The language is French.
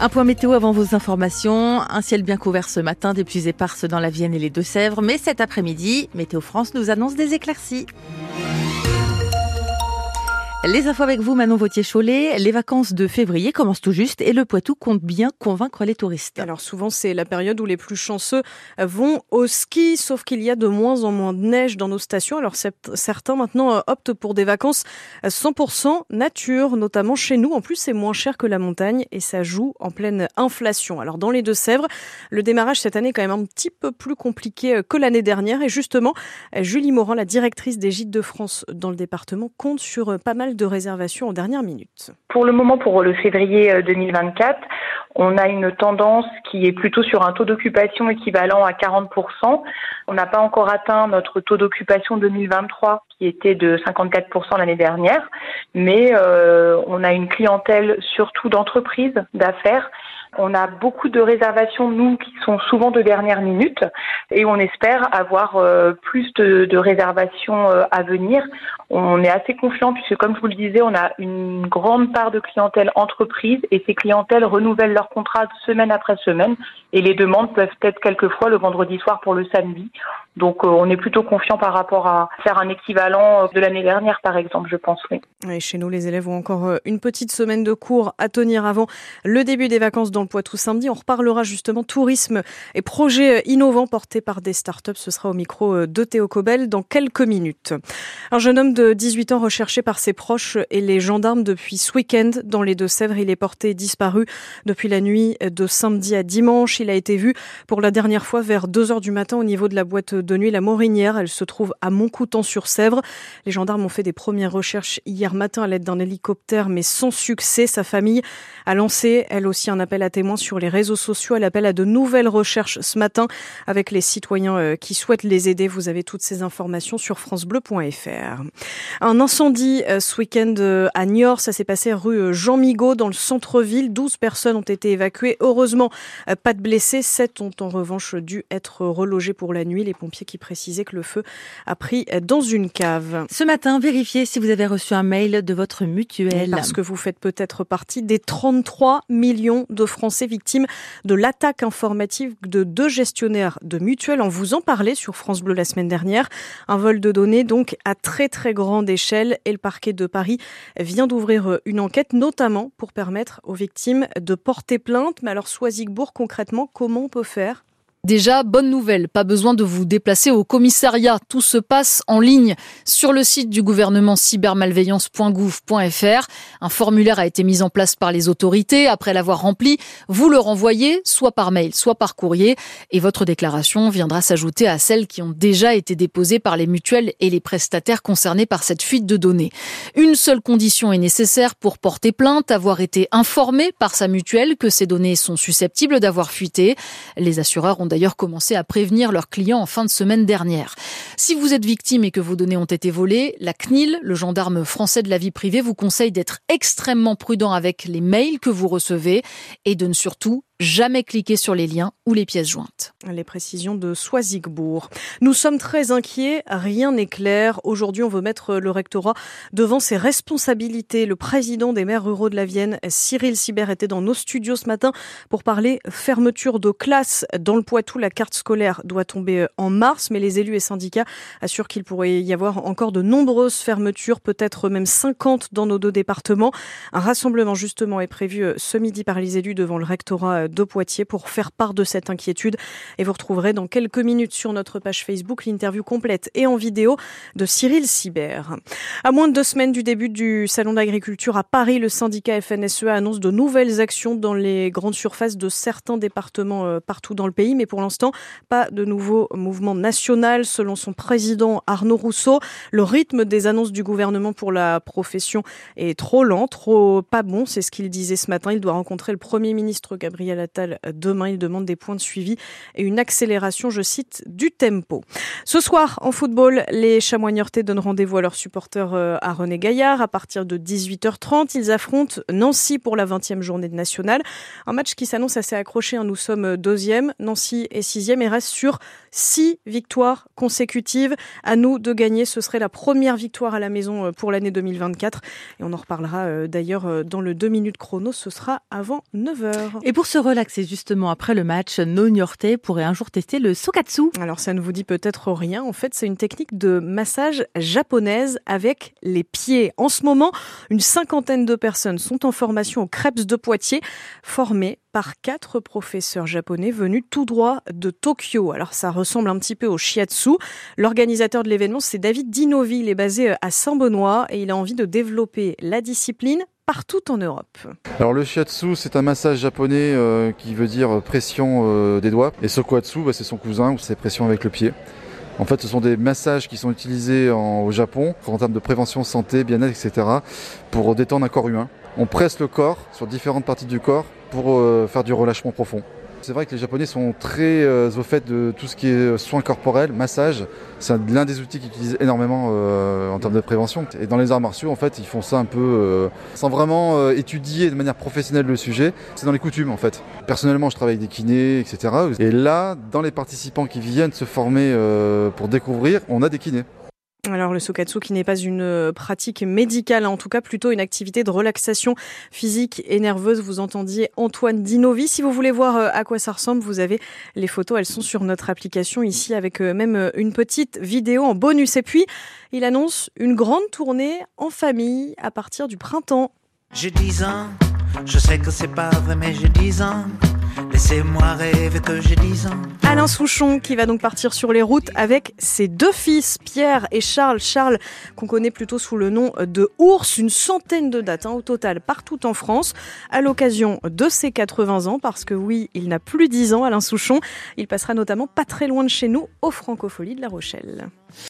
Un point météo avant vos informations. Un ciel bien couvert ce matin, des pluies éparses dans la Vienne et les Deux-Sèvres. Mais cet après-midi, Météo France nous annonce des éclaircies. Les infos avec vous, Manon Vautier-Cholet. Les vacances de février commencent tout juste et le Poitou compte bien convaincre les touristes. Alors souvent, c'est la période où les plus chanceux vont au ski, sauf qu'il y a de moins en moins de neige dans nos stations. Alors certains maintenant euh, optent pour des vacances 100% nature, notamment chez nous. En plus, c'est moins cher que la montagne et ça joue en pleine inflation. Alors dans les Deux-Sèvres, le démarrage cette année est quand même un petit peu plus compliqué euh, que l'année dernière. Et justement, Julie Morand, la directrice des Gîtes de France dans le département, compte sur euh, pas mal de réservations en dernière minute. Pour le moment, pour le février 2024, euh, on a une tendance qui est plutôt sur un taux d'occupation équivalent à 40%. On n'a pas encore atteint notre taux d'occupation 2023 qui était de 54% l'année dernière, mais euh, on a une clientèle surtout d'entreprises, d'affaires. On a beaucoup de réservations, nous, qui sont souvent de dernière minute, et on espère avoir euh, plus de, réservations à venir on est assez confiant puisque, comme je vous le disais, on a une grande part de clientèle entreprise et ces clientèles renouvellent leur contrat semaine après semaine et les demandes peuvent être quelquefois le vendredi soir pour le samedi. Donc euh, on est plutôt confiant par rapport à faire un équivalent de l'année dernière, par exemple, je pense. Oui. Et chez nous, les élèves ont encore euh, une pethéde semaine de cours à tenir avant le début des vacances dans le Poitou samedi. On reparlera justement tourisme et projets euh, innovants portés par des startups. Ce sera au micro de Théo Cobel dans quelques minutes. Un jeune homme de 18 ans recherché par ses proches et les gendarmes depuis ce week-end dans les Deux-Sèvres. Il est porté disparu depuis la nuit de samedi à dimanche. Il a été vu pour la dernière fois vers 2 heures du matin au niveau de la boîte de nuit La Morinière. Elle se trouve à Montcoutan-sur-Sèvre. Les gendarmes ont fait des premières recherches hier matin à l'aide d'un hélicoptère, mais sans succès. Sa famille a lancé, elle aussi, un appel à témoins sur les réseaux sociaux. Elle appelle à de nouvelles recherches ce matin avec les citoyens euh, qui souhaitent les aider. Vous avez toutes ces informations sur francebleu.fr. Un incendie euh, ce week-end euh, à Niort. Ça s'est passé rue Jean Migaud dans le centre-ville. 12 personnes ont été évacuées. Heureusement, pas de blessés. 7 ont en revanche dû être relogés pour la nuit. Les pompiers qui précisait que le feu a pris dans une cave. Ce matin, vérifiez si vous avez reçu un mail de votre mutuelle. Parce que vous faites peut-être partie des 33 millions de Français victimes de l'attaque informatique de deux gestionnaires de mutuelles. On vous en parlait sur France Bleu la semaine dernière. Un vol de données donc à très très grande échelle et le parquet de Paris vient d'ouvrir une enquête notamment pour permettre aux victimes de porter plainte. Mais alors Soisigbourg concrètement, comment on peut faire Déjà, bonne nouvelle, pas besoin de vous déplacer au commissariat. Tout se passe en ligne sur le site du gouvernement cybermalveillance.gouv.fr. Un formulaire a été mis en place par les autorités. Après l'avoir rempli, vous le renvoyez soit par mail, soit par courrier et votre déclaration viendra s'ajouter à celles qui ont déjà été déposées par les mutuelles et les prestataires concernés par cette fuite de données. Une seule condition est nécessaire pour porter plainte, avoir été informé par sa mutuelle que ces données sont susceptibles d'avoir fuité. Les assureurs ont d'ailleurs commencé à prévenir leurs clients en fin de semaine dernière. Si vous êtes victime et que vos données ont été volées, la CNIL, le gendarme français de la vie privée, vous conseille d'être extrêmement prudent avec les mails que vous recevez et de ne surtout jamais cliquer sur les liens ou les pièces jointes. Les précisions de Soisigbourg. Nous sommes très inquiets, rien n'est clair. Aujourd'hui, on veut mettre le rectorat devant ses responsabilités. Le président des maires ruraux de la Vienne, Cyril Sibert, était dans nos studios ce matin pour parler fermeture de classe. Dans le Poitou, la carte scolaire doit tomber en mars, mais les élus et syndicats assurent qu'il pourrait y avoir encore de nombreuses fermetures, peut-être même 50 dans nos deux départements. Un rassemblement justement est prévu ce midi par les élus devant le rectorat de Poitiers pour faire part de cette inquiétude. Et vous retrouverez dans quelques minutes sur notre page Facebook l'interview complète et en vidéo de Cyril Sibert. À moins de deux semaines du début du Salon d'agriculture à Paris, le syndicat FNSEA annonce de nouvelles actions dans les grandes surfaces de certains départements euh, partout dans le pays. Mais pour l'instant, pas de nouveau mouvement national. Selon son président Arnaud Rousseau, le rythme des annonces du gouvernement pour la profession est trop lent, trop pas bon. C'est ce qu'il disait ce matin. Il doit rencontrer le Premier ministre Gabriel Gabriel Attal demain. Il demande des points de suivi et une accélération, je cite, du tempo. Ce soir, en football, les chamois donnent rendez-vous à leurs supporters euh, à René Gaillard à partir de 18h30. Ils affrontent Nancy pour la 20e journée de nationale. Un match qui s'annonce assez accroché. Hein. Nous sommes deuxième, Nancy est sixième et reste sur six victoires consécutives. À nous de gagner. Ce serait la première victoire à la maison euh, pour l'année 2024. Et on en reparlera euh, d'ailleurs dans le 2 minutes chrono. Ce sera avant 9h. Et pour se relaxer justement après le match, nos Niortais pourraient un jour tester le Sokatsu. Alors ça ne vous dit peut-être rien. En fait, c'est une technique de massage japonaise avec les pieds. En ce moment, une cinquantaine de personnes sont en formation au Krebs de Poitiers, formées par quatre professeurs japonais venus tout droit de Tokyo. Alors ça ressemble un petit peu au shiatsu. L'organisateur de l'événement, c'est David Dinovi. Il est basé à Saint-Benoît et il a envie de développer la discipline partout en Europe. Alors le shiatsu, c'est un massage japonais euh, qui veut dire pression euh, des doigts. Et sokuatsu, bah, c'est son cousin, ou c'est pression avec le pied. En fait, ce sont des massages qui sont utilisés au Japon en termes de prévention, santé, bien-être, etc. pour détendre un corps humain. On presse le corps sur différentes parties du corps pour euh, faire du relâchement profond. C'est vrai que les Japonais sont très euh, au fait de tout ce qui est soins corporels, massage. C'est l'un des outils qu'ils utilisent énormément euh, en termes de prévention. Et dans les arts martiaux, en fait, ils font ça un peu euh, sans vraiment étudier de manière professionnelle le sujet. C'est dans les coutumes, en fait. Personnellement, je travaille avec des kinés, etc. Et là, dans les participants qui viennent se former pour découvrir, on a des kinés. Alors le sokatsu qui n'est pas une euh, pratique médicale, en tout cas plutôt une activité de relaxation physique et nerveuse. Vous entendiez Antoine Dinovi. Si vous voulez voir euh, à quoi ça ressemble, vous avez les photos, elles sont sur notre application ici avec euh, même une petite vidéo en bonus. Et puis, il annonce une grande tournée en famille à partir du printemps. J'ai 10 ans, je sais que c'est pas vrai mais j'ai 10 ans. Laissez-moi rêver que j'ai 10 ans. Alain Souchon qui va donc partir sur les routes avec ses deux fils, Pierre et Charles. Charles, qu'on connaît plutôt sous le nom de Ours, une centaine de dates hein, au total partout en France, à l'occasion de ses 80 ans, parce que oui, il n'a plus 10 ans, Alain Souchon. Il passera notamment pas très loin de chez nous, au Francofolie de La Rochelle.